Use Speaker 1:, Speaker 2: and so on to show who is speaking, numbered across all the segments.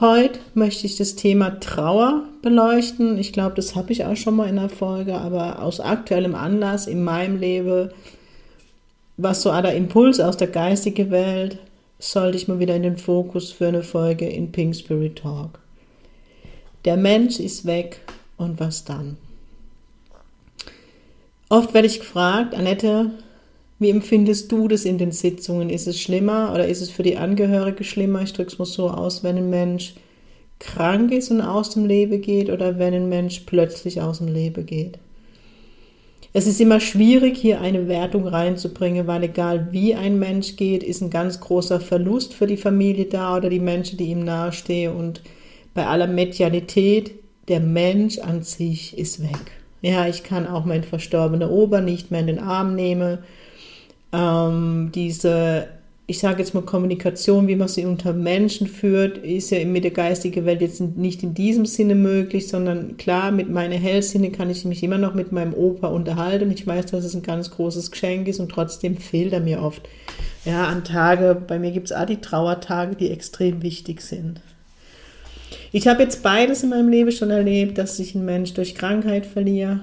Speaker 1: Heute möchte ich das Thema Trauer beleuchten. Ich glaube, das habe ich auch schon mal in der Folge, aber aus aktuellem Anlass in meinem Leben, was so der Impuls aus der geistigen Welt, sollte ich mal wieder in den Fokus für eine Folge in Pink Spirit Talk. Der Mensch ist weg und was dann? Oft werde ich gefragt, Annette, wie empfindest du das in den Sitzungen? Ist es schlimmer oder ist es für die Angehörige schlimmer? Ich drücke es mal so aus, wenn ein Mensch krank ist und aus dem Leben geht oder wenn ein Mensch plötzlich aus dem Leben geht. Es ist immer schwierig, hier eine Wertung reinzubringen, weil egal wie ein Mensch geht, ist ein ganz großer Verlust für die Familie da oder die Menschen, die ihm nahestehen. Und bei aller Medialität, der Mensch an sich ist weg. Ja, ich kann auch mein verstorbener Ober nicht mehr in den Arm nehmen ähm, diese, ich sage jetzt mal Kommunikation, wie man sie unter Menschen führt, ist ja mit der geistigen Welt jetzt nicht in diesem Sinne möglich, sondern klar, mit meinen Hellsinne kann ich mich immer noch mit meinem Opa unterhalten. Ich weiß, dass es ein ganz großes Geschenk ist und trotzdem fehlt er mir oft. Ja, an Tage, bei mir gibt es auch die Trauertage, die extrem wichtig sind. Ich habe jetzt beides in meinem Leben schon erlebt, dass ich einen Mensch durch Krankheit verliere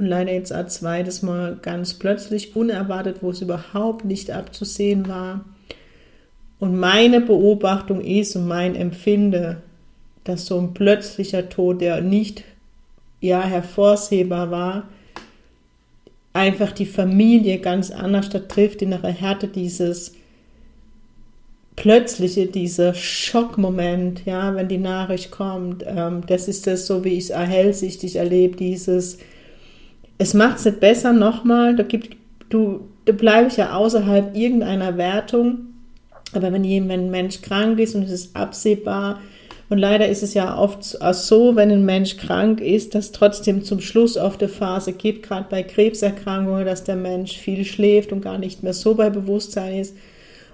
Speaker 1: und leider jetzt ein zweites Mal ganz plötzlich, unerwartet, wo es überhaupt nicht abzusehen war. Und meine Beobachtung ist und mein Empfinden, dass so ein plötzlicher Tod, der nicht ja hervorsehbar war, einfach die Familie ganz anders trifft, in ihrer Härte dieses plötzliche, dieser Schockmoment, ja, wenn die Nachricht kommt, ähm, das ist das so, wie ich es hellsichtig erlebe, dieses es macht es nicht besser nochmal, da gibt, du, da bleibe ich ja außerhalb irgendeiner Wertung. Aber wenn jemand, ein Mensch krank ist und es ist absehbar, und leider ist es ja oft so, wenn ein Mensch krank ist, dass trotzdem zum Schluss oft eine Phase gibt, gerade bei Krebserkrankungen, dass der Mensch viel schläft und gar nicht mehr so bei Bewusstsein ist.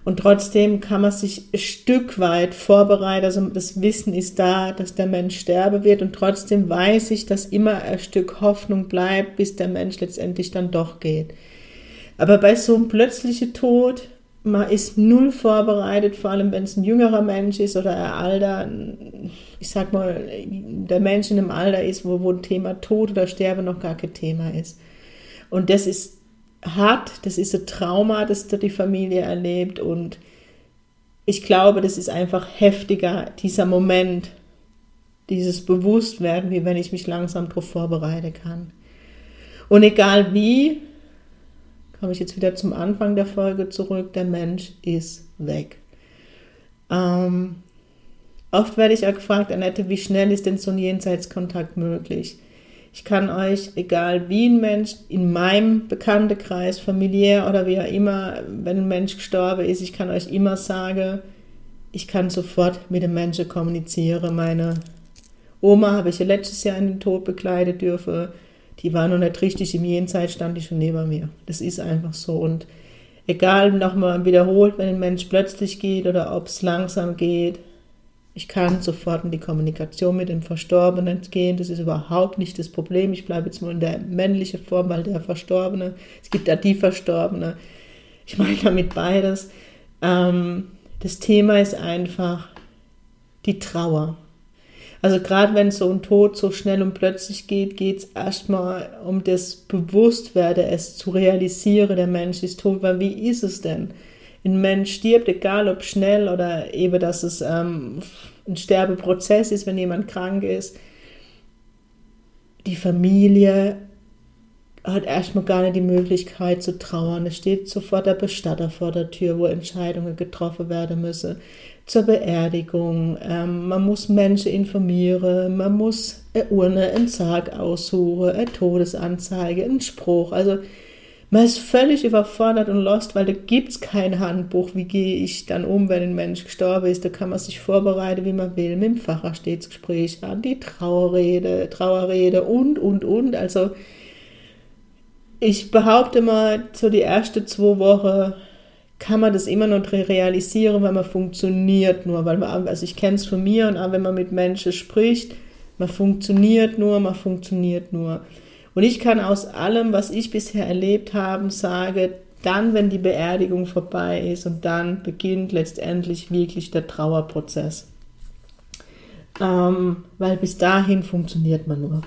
Speaker 1: Und trotzdem kann man sich ein Stück weit vorbereiten. Also das Wissen ist da, dass der Mensch sterben wird. Und trotzdem weiß ich, dass immer ein Stück Hoffnung bleibt, bis der Mensch letztendlich dann doch geht. Aber bei so einem plötzlichen Tod, man ist null vorbereitet, vor allem wenn es ein jüngerer Mensch ist oder ein Alter, ich sag mal, der Mensch in einem Alter ist, wo, wo ein Thema Tod oder Sterben noch gar kein Thema ist. Und das ist hat, das ist ein Trauma, das die Familie erlebt und ich glaube, das ist einfach heftiger, dieser Moment, dieses Bewusstwerden, wie wenn ich mich langsam darauf vorbereiten kann. Und egal wie, komme ich jetzt wieder zum Anfang der Folge zurück, der Mensch ist weg. Ähm, oft werde ich auch gefragt, Annette, wie schnell ist denn so ein Jenseitskontakt möglich? Ich kann euch, egal wie ein Mensch, in meinem Bekanntenkreis, familiär oder wie auch immer, wenn ein Mensch gestorben ist, ich kann euch immer sagen, ich kann sofort mit dem Menschen kommunizieren. Meine Oma habe ich ja letztes Jahr in den Tod begleitet dürfen. Die war noch nicht richtig im Jenseits, stand die schon neben mir. Das ist einfach so. Und egal, nochmal wiederholt, wenn ein Mensch plötzlich geht oder ob es langsam geht, ich kann sofort in die Kommunikation mit dem Verstorbenen gehen. Das ist überhaupt nicht das Problem. Ich bleibe jetzt nur in der männlichen Form, weil der Verstorbene, es gibt ja die Verstorbene. Ich meine damit beides. Ähm, das Thema ist einfach die Trauer. Also gerade wenn so ein Tod so schnell und plötzlich geht, geht es erstmal um das Bewusstwerden, es zu realisieren, der Mensch ist tot, weil wie ist es denn? ein Mensch stirbt, egal ob schnell oder eben, dass es ähm, ein Sterbeprozess ist, wenn jemand krank ist, die Familie hat erstmal gar nicht die Möglichkeit zu trauern. Es steht sofort der Bestatter vor der Tür, wo Entscheidungen getroffen werden müssen. Zur Beerdigung. Ähm, man muss Menschen informieren, man muss eine Urne, einen Sarg aussuchen, eine Todesanzeige, einen Spruch. Also Man ist völlig überfordert und lost, weil da gibt es kein Handbuch, wie gehe ich dann um, wenn ein Mensch gestorben ist. Da kann man sich vorbereiten, wie man will, mit dem Pfarrer steht Gespräch an, die Trauerrede, Trauerrede und, und, und. Also ich behaupte mal, so die ersten zwei Wochen kann man das immer noch realisieren, weil man funktioniert nur. Weil man, also ich kenne es von mir und auch wenn man mit Menschen spricht, man funktioniert nur, man funktioniert nur. Und ich kann aus allem, was ich bisher erlebt habe, sagen, dann, wenn die Beerdigung vorbei ist und dann beginnt letztendlich wirklich der Trauerprozess. Ähm, weil bis dahin funktioniert man nur.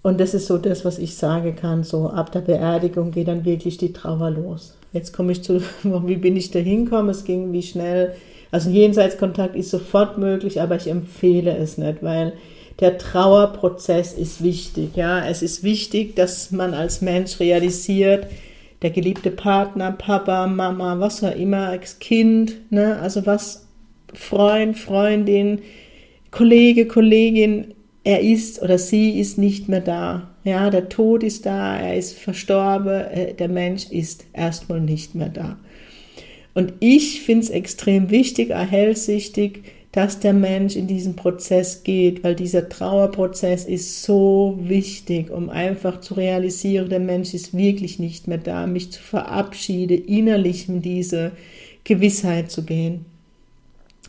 Speaker 1: Und das ist so das, was ich sagen kann. So ab der Beerdigung geht dann wirklich die Trauer los. Jetzt komme ich zu, wie bin ich da hingekommen? Es ging wie schnell. Also Jenseitskontakt ist sofort möglich, aber ich empfehle es nicht, weil der Trauerprozess ist wichtig. Ja, es ist wichtig, dass man als Mensch realisiert, der geliebte Partner, Papa, Mama, was auch immer, als Kind, ne, also was Freund, Freundin, Kollege, Kollegin, er ist oder sie ist nicht mehr da. Ja, der Tod ist da, er ist verstorben, äh, der Mensch ist erstmal nicht mehr da. Und ich finde es extrem wichtig, erhellsichtig, dass der Mensch in diesen Prozess geht, weil dieser Trauerprozess ist so wichtig, um einfach zu realisieren, der Mensch ist wirklich nicht mehr da, mich zu verabschieden, innerlich in diese Gewissheit zu gehen.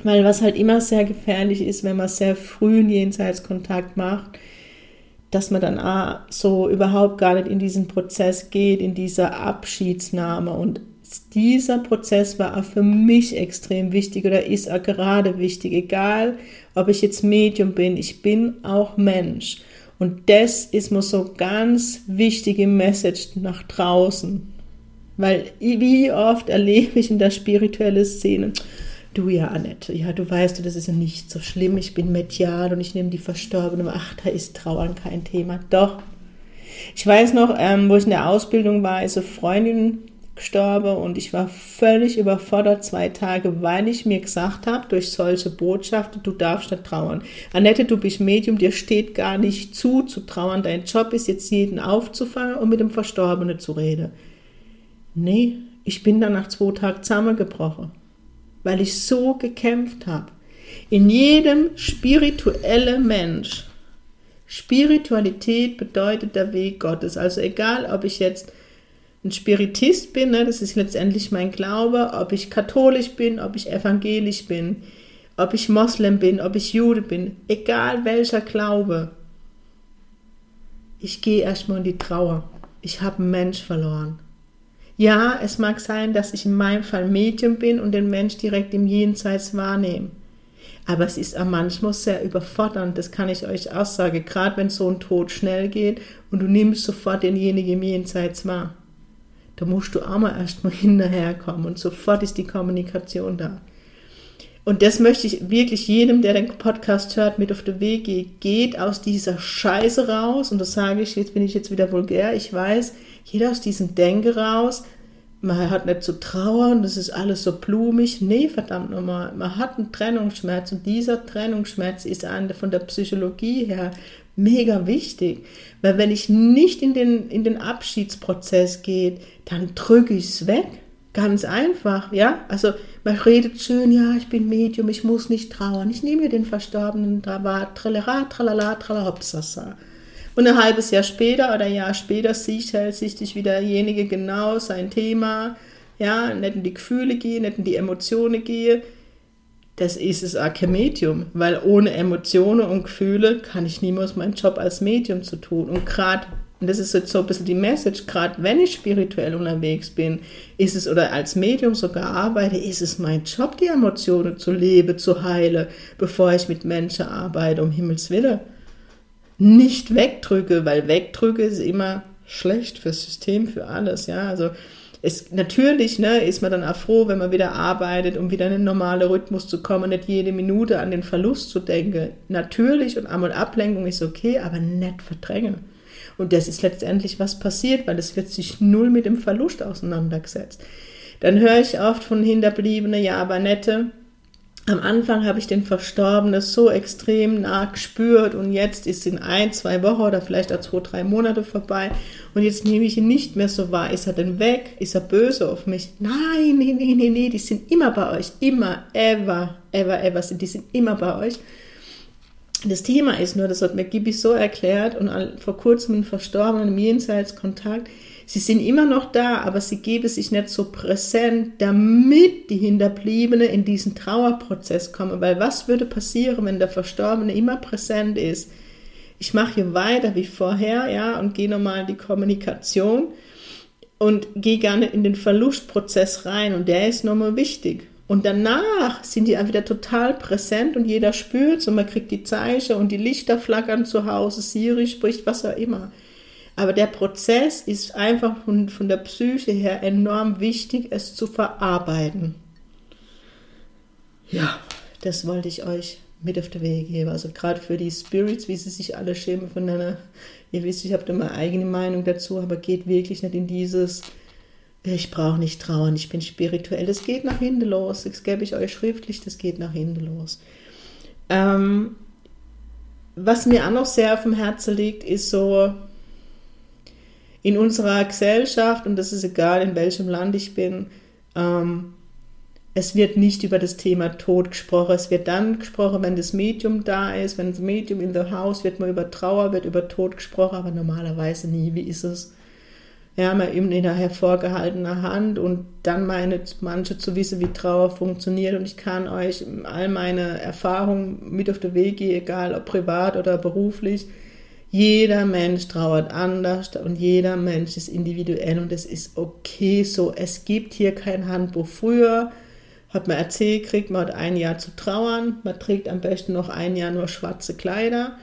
Speaker 1: Weil was halt immer sehr gefährlich ist, wenn man sehr früh einen Jenseitskontakt macht, dass man dann ah, so überhaupt gar nicht in diesen Prozess geht, in dieser Abschiedsnahme. Und dieser Prozess war auch für mich extrem wichtig oder ist auch gerade wichtig, egal ob ich jetzt Medium bin, ich bin auch Mensch. Und das ist mir so ganz wichtige Message nach draußen. Weil wie oft erlebe ich in der spirituellen Szene, Du ja, Annette, ja, du weißt, das ist ja nicht so schlimm. Ich bin medial und ich nehme die Verstorbene. Ach, da ist Trauern kein Thema. Doch. Ich weiß noch, ähm, wo ich in der Ausbildung war, ist eine Freundin gestorben und ich war völlig überfordert zwei Tage, weil ich mir gesagt habe, durch solche Botschaften, du darfst nicht trauern. Annette, du bist Medium, dir steht gar nicht zu, zu trauern. Dein Job ist jetzt, jeden aufzufangen und mit dem Verstorbenen zu reden. Nee, ich bin dann nach zwei Tagen zusammengebrochen weil ich so gekämpft habe. In jedem spirituellen Mensch. Spiritualität bedeutet der Weg Gottes. Also egal, ob ich jetzt ein Spiritist bin, ne, das ist letztendlich mein Glaube, ob ich katholisch bin, ob ich evangelisch bin, ob ich Moslem bin, ob ich Jude bin, egal welcher Glaube. Ich gehe erstmal in die Trauer. Ich habe einen Mensch verloren. Ja, es mag sein, dass ich in meinem Fall Medium bin und den Mensch direkt im Jenseits wahrnehme. Aber es ist auch manchmal sehr überfordernd, das kann ich euch auch sagen, gerade wenn so ein Tod schnell geht und du nimmst sofort denjenigen im Jenseits wahr. Da musst du auch mal erstmal hinterherkommen und sofort ist die Kommunikation da. Und das möchte ich wirklich jedem, der den Podcast hört, mit auf den Weg gehen. Geht aus dieser Scheiße raus. Und das sage ich, jetzt bin ich jetzt wieder vulgär. Ich weiß, jeder aus diesem Denke raus. Man hat nicht zu trauern, das ist alles so blumig. Nee, verdammt nochmal. Man hat einen Trennungsschmerz und dieser Trennungsschmerz ist von der Psychologie her mega wichtig. Weil wenn ich nicht in den, in den Abschiedsprozess gehe, dann drücke ich es weg. Ganz einfach, ja. Also man redet schön, ja, ich bin Medium, ich muss nicht trauern. Ich nehme mir den Verstorbenen, da war tralala, tralala, tralalapsasa. Und ein halbes Jahr später oder ein Jahr später sieht halt sich wieder derjenige genau sein Thema, ja, nicht in die Gefühle gehen, nicht in die Emotionen gehen. Das ist es auch kein Medium, weil ohne Emotionen und Gefühle kann ich niemals meinen Job als Medium zu tun. Und gerade und das ist jetzt so ein bisschen die Message, gerade wenn ich spirituell unterwegs bin, ist es oder als Medium sogar arbeite, ist es mein Job, die Emotionen zu leben, zu heilen, bevor ich mit Menschen arbeite, um Himmels Willen. Nicht wegdrücke, weil wegdrücke ist immer schlecht fürs System, für alles, ja. Also, es, natürlich ne, ist man dann auch froh, wenn man wieder arbeitet, um wieder in einen normalen Rhythmus zu kommen, nicht jede Minute an den Verlust zu denken. Natürlich und einmal Ablenkung ist okay, aber nicht verdrängen. Und das ist letztendlich was passiert, weil es wird sich null mit dem Verlust auseinandergesetzt. Dann höre ich oft von Hinterbliebenen, ja, aber nette, am Anfang habe ich den Verstorbenen so extrem nah gespürt und jetzt ist in ein, zwei Wochen oder vielleicht auch zwei, drei Monate vorbei und jetzt nehme ich ihn nicht mehr so wahr. Ist er denn weg? Ist er böse auf mich? Nein, nee, nee, nee, nee, die sind immer bei euch. Immer, ever, ever, ever sind die sind immer bei euch. Das Thema ist nur, das hat mir Gibi so erklärt und vor kurzem einen Verstorbenen im Jenseitskontakt, Sie sind immer noch da, aber sie geben sich nicht so präsent, damit die Hinterbliebene in diesen Trauerprozess kommen. Weil was würde passieren, wenn der Verstorbene immer präsent ist? Ich mache hier weiter wie vorher, ja, und gehe nochmal in die Kommunikation und gehe gerne in den Verlustprozess rein und der ist nochmal wichtig. Und danach sind die wieder total präsent und jeder spürt es und man kriegt die Zeichen und die Lichter flackern zu Hause, Siri spricht, was auch immer. Aber der Prozess ist einfach von, von der Psyche her enorm wichtig, es zu verarbeiten. Ja, das wollte ich euch mit auf den Weg geben. Also gerade für die Spirits, wie sie sich alle schämen voneinander. Ihr wisst, ich habe da meine eigene Meinung dazu, aber geht wirklich nicht in dieses, ich brauche nicht trauern, ich bin spirituell. Das geht nach hinten los. Das gebe ich euch schriftlich, das geht nach hinten los. Ähm, was mir auch noch sehr auf dem Herzen liegt, ist so in unserer Gesellschaft, und das ist egal, in welchem Land ich bin, ähm, es wird nicht über das Thema Tod gesprochen. Es wird dann gesprochen, wenn das Medium da ist, wenn das Medium in the house, wird man über Trauer, wird über Tod gesprochen, aber normalerweise nie. Wie ist es? Ja, mal eben in einer hervorgehaltener Hand und dann meine manche zu wissen, wie Trauer funktioniert und ich kann euch all meine Erfahrungen mit auf den Weg gehen, egal ob privat oder beruflich, jeder Mensch trauert anders und jeder Mensch ist individuell und es ist okay so. Es gibt hier kein Handbuch. Früher hat man erzählt, kriegt man hat ein Jahr zu trauern. Man trägt am besten noch ein Jahr nur schwarze Kleider.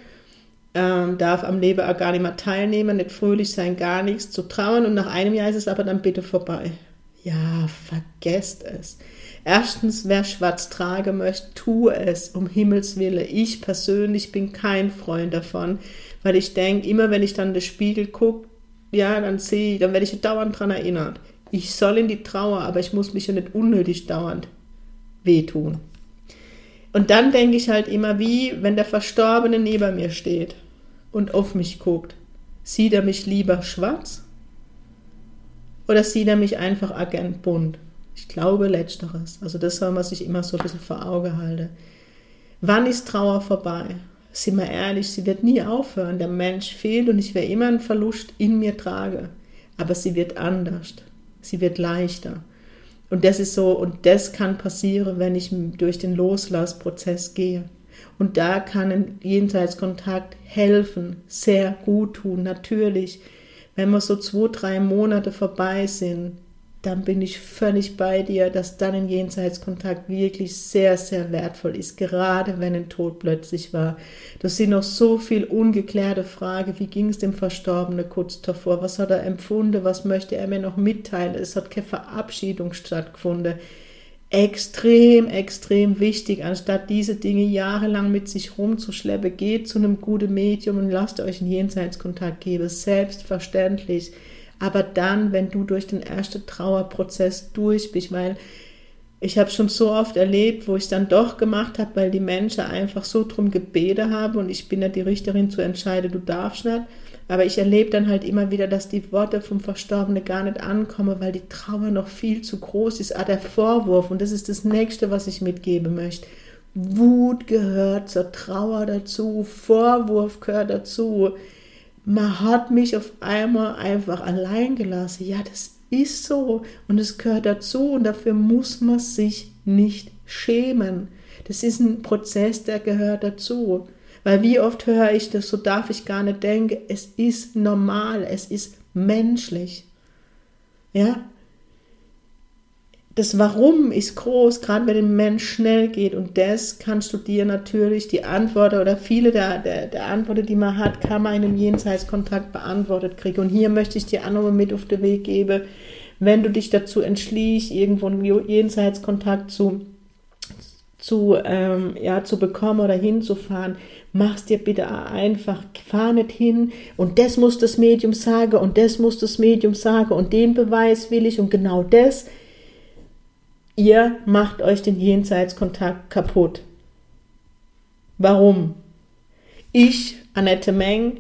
Speaker 1: Ähm, darf am Leben auch gar nicht mehr teilnehmen, nicht fröhlich sein, gar nichts zu trauern. Und nach einem Jahr ist es aber dann bitte vorbei. Ja, vergesst es. Erstens, wer schwarz tragen möchte, tue es, um Himmels Willen. Ich persönlich bin kein Freund davon weil ich denke, immer wenn ich dann in den Spiegel gucke, ja, dann sehe ich, dann werde ich dauernd daran erinnert. Ich soll in die Trauer, aber ich muss mich ja nicht unnötig dauernd wehtun. Und dann denke ich halt immer, wie wenn der Verstorbene neben mir steht und auf mich guckt. Sieht er mich lieber schwarz oder sieht er mich einfach agent bunt? Ich glaube letzteres. Also das soll man sich immer so ein bisschen vor Auge halten. Wann ist Trauer vorbei? Sind wir ehrlich, sie wird nie aufhören. Der Mensch fehlt und ich werde immer einen Verlust in mir tragen. Aber sie wird anders. Sie wird leichter. Und das ist so, und das kann passieren, wenn ich durch den Loslassprozess gehe. Und da kann ein Jenseitskontakt helfen, sehr gut tun, natürlich. Wenn wir so zwei, drei Monate vorbei sind, dann bin ich völlig bei dir, dass dann ein Jenseitskontakt wirklich sehr, sehr wertvoll ist, gerade wenn ein Tod plötzlich war. Das sind noch so viel ungeklärte Fragen. Wie ging es dem Verstorbenen kurz davor? Was hat er empfunden? Was möchte er mir noch mitteilen? Es hat keine Verabschiedung stattgefunden. Extrem, extrem wichtig, anstatt diese Dinge jahrelang mit sich rumzuschleppen, geht zu einem guten Medium und lasst euch einen Jenseitskontakt geben. Selbstverständlich aber dann, wenn du durch den ersten Trauerprozess durch bist, weil ich habe schon so oft erlebt, wo ich dann doch gemacht habe, weil die Menschen einfach so drum gebeten haben und ich bin ja die Richterin zu entscheiden, du darfst nicht. Aber ich erlebe dann halt immer wieder, dass die Worte vom Verstorbenen gar nicht ankommen, weil die Trauer noch viel zu groß ist. Ah, der Vorwurf, und das ist das Nächste, was ich mitgeben möchte. Wut gehört zur Trauer dazu, Vorwurf gehört dazu man hat mich auf einmal einfach allein gelassen. Ja, das ist so und es gehört dazu und dafür muss man sich nicht schämen. Das ist ein Prozess, der gehört dazu. Weil wie oft höre ich das, so darf ich gar nicht denken, es ist normal, es ist menschlich. Ja, das Warum ist groß, gerade wenn ein Mensch schnell geht. Und das kannst du dir natürlich, die Antwort oder viele der, der, der Antworten, die man hat, kann man in einem Jenseitskontakt beantwortet kriegen. Und hier möchte ich dir auch nochmal mit auf den Weg geben, wenn du dich dazu entschließt, irgendwo einen Jenseitskontakt zu, zu, ähm, ja, zu bekommen oder hinzufahren, mach's dir bitte einfach, fahr nicht hin und das muss das Medium sagen und das muss das Medium sagen und den Beweis will ich und genau das Ihr macht euch den Jenseitskontakt kaputt. Warum? Ich, Annette Meng,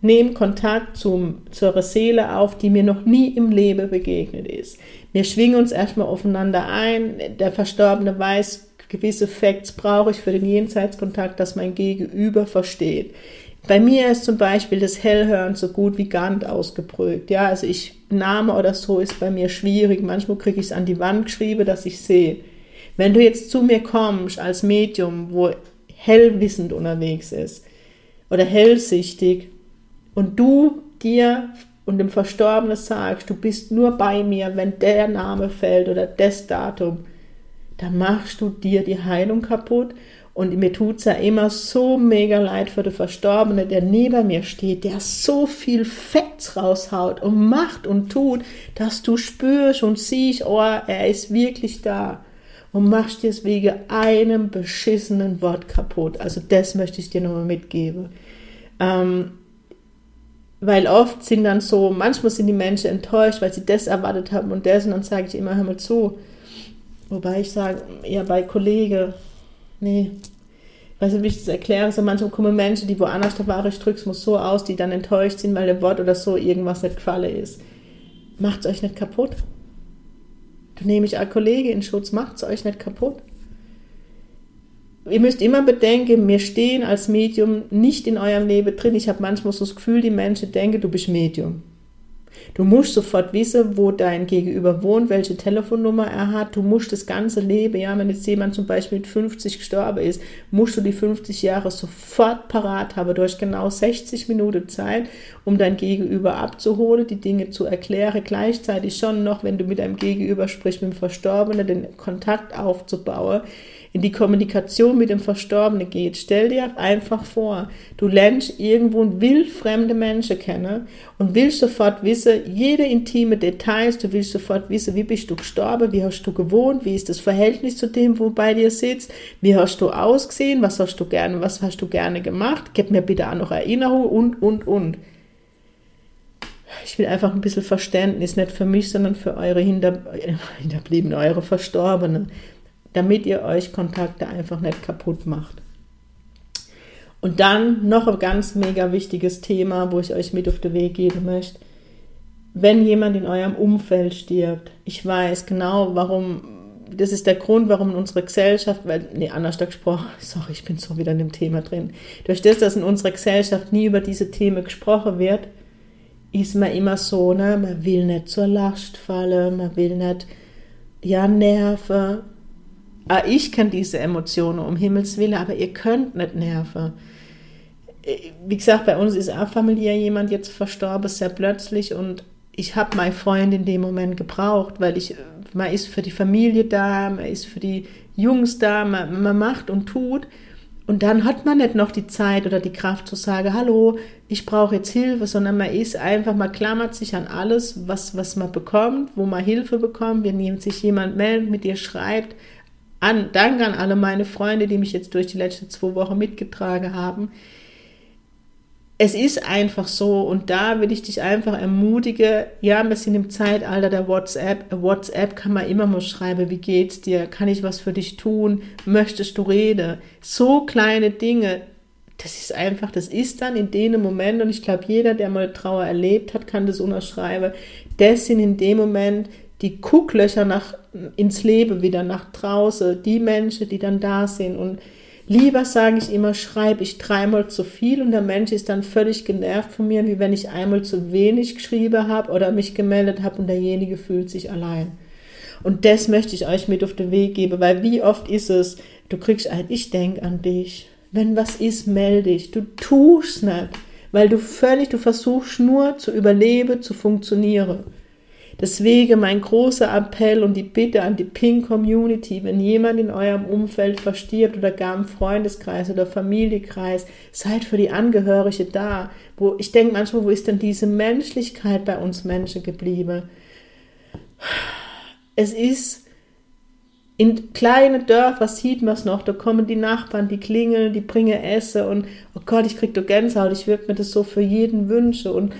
Speaker 1: nehme Kontakt zum, zur Seele auf, die mir noch nie im Leben begegnet ist. Wir schwingen uns erstmal aufeinander ein. Der Verstorbene weiß, gewisse Facts brauche ich für den Jenseitskontakt, dass mein Gegenüber versteht. Bei mir ist zum Beispiel das Hellhören so gut wie gar nicht ausgeprägt. Ja, also ich, Name oder so ist bei mir schwierig. Manchmal kriege ich es an die Wand geschrieben, dass ich sehe. Wenn du jetzt zu mir kommst als Medium, wo hellwissend unterwegs ist oder hellsichtig und du dir und dem Verstorbenen sagst, du bist nur bei mir, wenn der Name fällt oder das Datum, dann machst du dir die Heilung kaputt und mir tut es ja immer so mega leid für den Verstorbenen, der neben mir steht, der so viel Facts raushaut und macht und tut, dass du spürst und siehst, oh, er ist wirklich da. Und machst dir es wegen einem beschissenen Wort kaputt. Also das möchte ich dir nochmal mitgeben. Ähm, weil oft sind dann so, manchmal sind die Menschen enttäuscht, weil sie das erwartet haben und das. Und dann sage ich immer, hör mal zu. Wobei ich sage, ja, bei Kollege, nee, weiß nicht, wie ich das erkläre, so manchmal kommen Menschen, die woanders der Ware drückst, muss so aus, die dann enttäuscht sind, weil der Wort oder so irgendwas nicht gefallen ist. Macht es euch nicht kaputt. Du nehme ich als Kollege in Schutz, macht es euch nicht kaputt. Ihr müsst immer bedenken, wir stehen als Medium nicht in eurem Leben drin. Ich habe manchmal so das Gefühl, die Menschen denken, du bist Medium. Du musst sofort wissen, wo dein Gegenüber wohnt, welche Telefonnummer er hat. Du musst das ganze Leben, ja, wenn jetzt jemand zum Beispiel mit 50 gestorben ist, musst du die 50 Jahre sofort parat haben. Du hast genau 60 Minuten Zeit, um dein Gegenüber abzuholen, die Dinge zu erklären. Gleichzeitig schon noch, wenn du mit deinem Gegenüber sprichst, mit dem Verstorbenen, den Kontakt aufzubauen in die Kommunikation mit dem Verstorbenen geht. Stell dir einfach vor, du lernst irgendwo wildfremde Menschen kennen und willst sofort wissen, jede intime Details, du willst sofort wissen, wie bist du gestorben, wie hast du gewohnt, wie ist das Verhältnis zu dem, wo bei dir sitzt, wie hast du ausgesehen, was hast du gerne, was hast du gerne gemacht, gib mir bitte auch noch Erinnerung und, und, und. Ich will einfach ein bisschen Verständnis, nicht für mich, sondern für eure Hinter Hinterbliebenen, eure Verstorbenen damit ihr euch Kontakte einfach nicht kaputt macht. Und dann noch ein ganz mega wichtiges Thema, wo ich euch mit auf den Weg geben möchte. Wenn jemand in eurem Umfeld stirbt, ich weiß genau, warum, das ist der Grund, warum in unserer Gesellschaft, weil, nee, anders gesprochen, sorry, ich bin so wieder in dem Thema drin. Durch das, dass in unserer Gesellschaft nie über diese Themen gesprochen wird, ist man immer so, ne, man will nicht zur Last fallen, man will nicht, ja, nerven, Ah, ich kann diese Emotionen um Himmels Willen, aber ihr könnt nicht nerven. Äh, wie gesagt, bei uns ist auch familiär jemand jetzt verstorben, sehr plötzlich und ich habe meine Freund in dem Moment gebraucht, weil ich, man ist für die Familie da, man ist für die Jungs da, man, man macht und tut. Und dann hat man nicht noch die Zeit oder die Kraft zu sagen, hallo, ich brauche jetzt Hilfe, sondern man ist einfach, man klammert sich an alles, was, was man bekommt, wo man Hilfe bekommt, wenn sich jemand meldet, mit dir schreibt, an, danke an alle meine Freunde, die mich jetzt durch die letzten zwei Wochen mitgetragen haben. Es ist einfach so und da will ich dich einfach ermutigen, ja, wir sind im Zeitalter der WhatsApp. WhatsApp kann man immer mal schreiben, wie geht's dir? Kann ich was für dich tun? Möchtest du reden? So kleine Dinge, das ist einfach, das ist dann in dem Moment, und ich glaube, jeder, der mal Trauer erlebt hat, kann das unterschreiben, das sind in dem Moment die Gucklöcher nach, ins Leben wieder nach draußen, die Menschen, die dann da sind. Und lieber sage ich immer, schreibe ich dreimal zu viel und der Mensch ist dann völlig genervt von mir, wie wenn ich einmal zu wenig geschrieben habe oder mich gemeldet habe und derjenige fühlt sich allein. Und das möchte ich euch mit auf den Weg geben, weil wie oft ist es, du kriegst ein, ich denke an dich. Wenn was ist, melde dich. Du tust nicht, weil du völlig, du versuchst nur zu überleben, zu funktionieren. Deswegen mein großer Appell und die Bitte an die Pink Community, wenn jemand in eurem Umfeld verstirbt oder gar im Freundeskreis oder Familienkreis, seid für die Angehörige da. Wo ich denke manchmal, wo ist denn diese Menschlichkeit bei uns Menschen geblieben? Es ist in kleinen Dörfern sieht man es noch, da kommen die Nachbarn, die klingeln, die bringen Essen und oh Gott, ich krieg doch Gänsehaut, ich würde mir das so für jeden wünschen und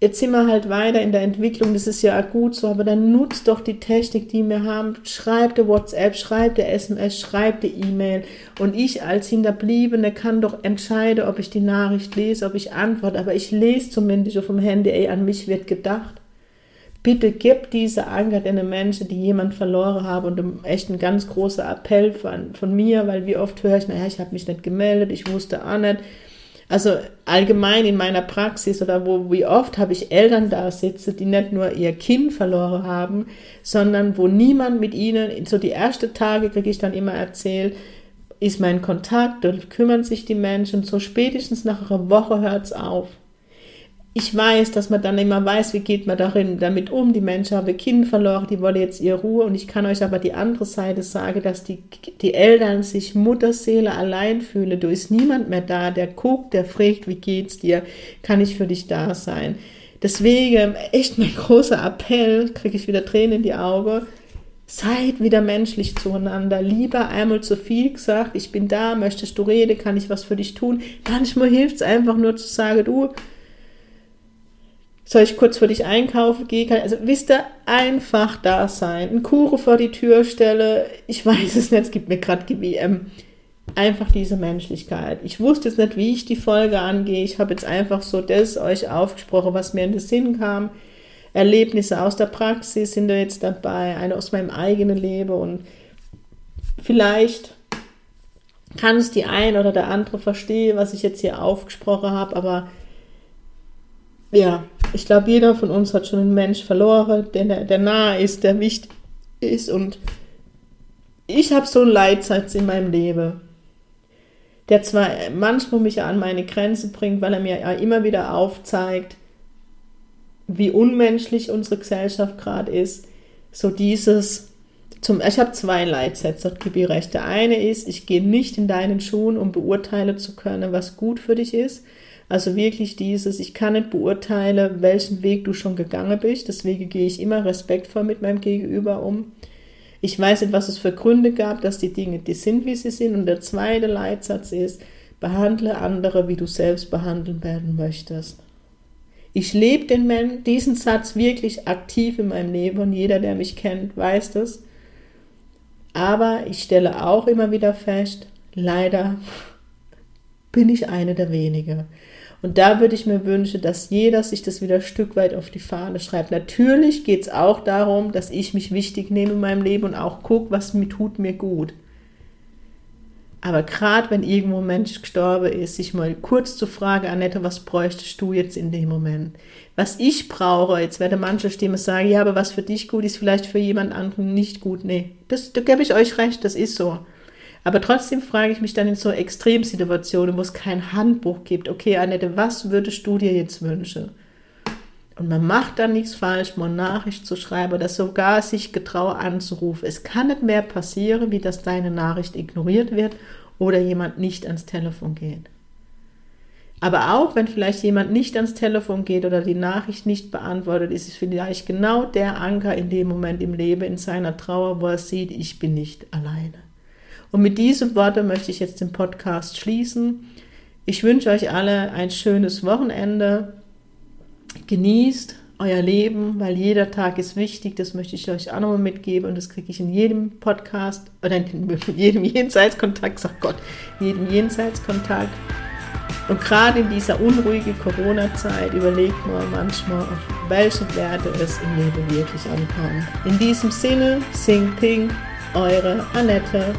Speaker 1: jetzt sind wir halt weiter in der Entwicklung, das ist ja auch gut so, aber dann nutzt doch die Technik, die wir haben. Schreibt der WhatsApp, schreibt der SMS, schreibt die E-Mail. Und ich als Hinterbliebene kann doch entscheiden, ob ich die Nachricht lese, ob ich antworte. Aber ich lese zumindest auf dem Handy, ey, an mich wird gedacht. Bitte gib diese Anker den Menschen, die jemand verloren haben. Und echt ein ganz großer Appell von, von mir, weil wie oft höre ich, naja, ich habe mich nicht gemeldet, ich wusste auch nicht also allgemein in meiner Praxis oder wo, wie oft habe ich Eltern da sitzen, die nicht nur ihr Kind verloren haben, sondern wo niemand mit ihnen, so die ersten Tage kriege ich dann immer erzählt, ist mein Kontakt und kümmern sich die Menschen, so spätestens nach einer Woche hört es auf ich weiß, dass man dann immer weiß, wie geht man darin damit um. Die Menschen haben Kinder verloren, die wollen jetzt ihre Ruhe. Und ich kann euch aber die andere Seite sagen, dass die, die Eltern sich Mutterseele allein fühlen. Du ist niemand mehr da, der guckt, der fragt, wie geht's dir? Kann ich für dich da sein? Deswegen echt mein großer Appell, kriege ich wieder Tränen in die Augen. Seid wieder menschlich zueinander. Lieber einmal zu viel gesagt, ich bin da, möchtest du reden, kann ich was für dich tun? Manchmal hilft es einfach nur zu sagen, du, soll ich kurz für dich einkaufen gehen? Also wisst ihr, einfach da sein. Ein Kuchen vor die Tür stelle. Ich weiß es nicht, es gibt mir gerade GWM. Einfach diese Menschlichkeit. Ich wusste jetzt nicht, wie ich die Folge angehe. Ich habe jetzt einfach so das euch aufgesprochen, was mir in den Sinn kam. Erlebnisse aus der Praxis sind da jetzt dabei, eine aus meinem eigenen Leben und vielleicht kann es die ein oder der andere verstehen, was ich jetzt hier aufgesprochen habe, aber ja, ich glaube, jeder von uns hat schon einen Mensch verloren, der, der nahe ist, der wichtig ist. Und ich habe so einen Leitsatz in meinem Leben, der zwar manchmal mich an meine Grenze bringt, weil er mir ja immer wieder aufzeigt, wie unmenschlich unsere Gesellschaft gerade ist. So dieses, zum, ich habe zwei Leitsätze, gebe ich recht. Der eine ist, ich gehe nicht in deinen Schuhen, um beurteilen zu können, was gut für dich ist. Also wirklich dieses, ich kann nicht beurteilen, welchen Weg du schon gegangen bist, deswegen gehe ich immer respektvoll mit meinem Gegenüber um. Ich weiß nicht, was es für Gründe gab, dass die Dinge die sind, wie sie sind. Und der zweite Leitsatz ist, behandle andere, wie du selbst behandelt werden möchtest. Ich lebe den diesen Satz wirklich aktiv in meinem Leben und jeder, der mich kennt, weiß das. Aber ich stelle auch immer wieder fest, leider bin ich eine der wenigen. Und da würde ich mir wünschen, dass jeder sich das wieder ein Stück weit auf die Fahne schreibt. Natürlich geht es auch darum, dass ich mich wichtig nehme in meinem Leben und auch gucke, was mir tut mir gut. Aber gerade wenn irgendwo ein Mensch gestorben ist, sich mal kurz zu fragen, Annette, was bräuchtest du jetzt in dem Moment? Was ich brauche, jetzt werde manche Stimme sagen, ja, aber was für dich gut ist, vielleicht für jemand anderen nicht gut. Nee, das, da gebe ich euch recht, das ist so. Aber trotzdem frage ich mich dann in so Extremsituationen, wo es kein Handbuch gibt. Okay, Annette, was würdest du dir jetzt wünschen? Und man macht dann nichts falsch, mal Nachricht zu schreiben oder sogar sich getraut anzurufen. Es kann nicht mehr passieren, wie dass deine Nachricht ignoriert wird oder jemand nicht ans Telefon geht. Aber auch wenn vielleicht jemand nicht ans Telefon geht oder die Nachricht nicht beantwortet, ist es vielleicht genau der Anker in dem Moment im Leben, in seiner Trauer, wo er sieht, ich bin nicht alleine. Und mit diesen Worten möchte ich jetzt den Podcast schließen. Ich wünsche euch alle ein schönes Wochenende. Genießt euer Leben, weil jeder Tag ist wichtig. Das möchte ich euch auch nochmal mitgeben und das kriege ich in jedem Podcast oder in jedem Jenseitskontakt, sag Gott, in jedem Jenseitskontakt. Und gerade in dieser unruhigen Corona-Zeit überlegt man manchmal, auf welche Werte es im Leben wirklich ankommt. In diesem Sinne, Sing Pink, eure Annette.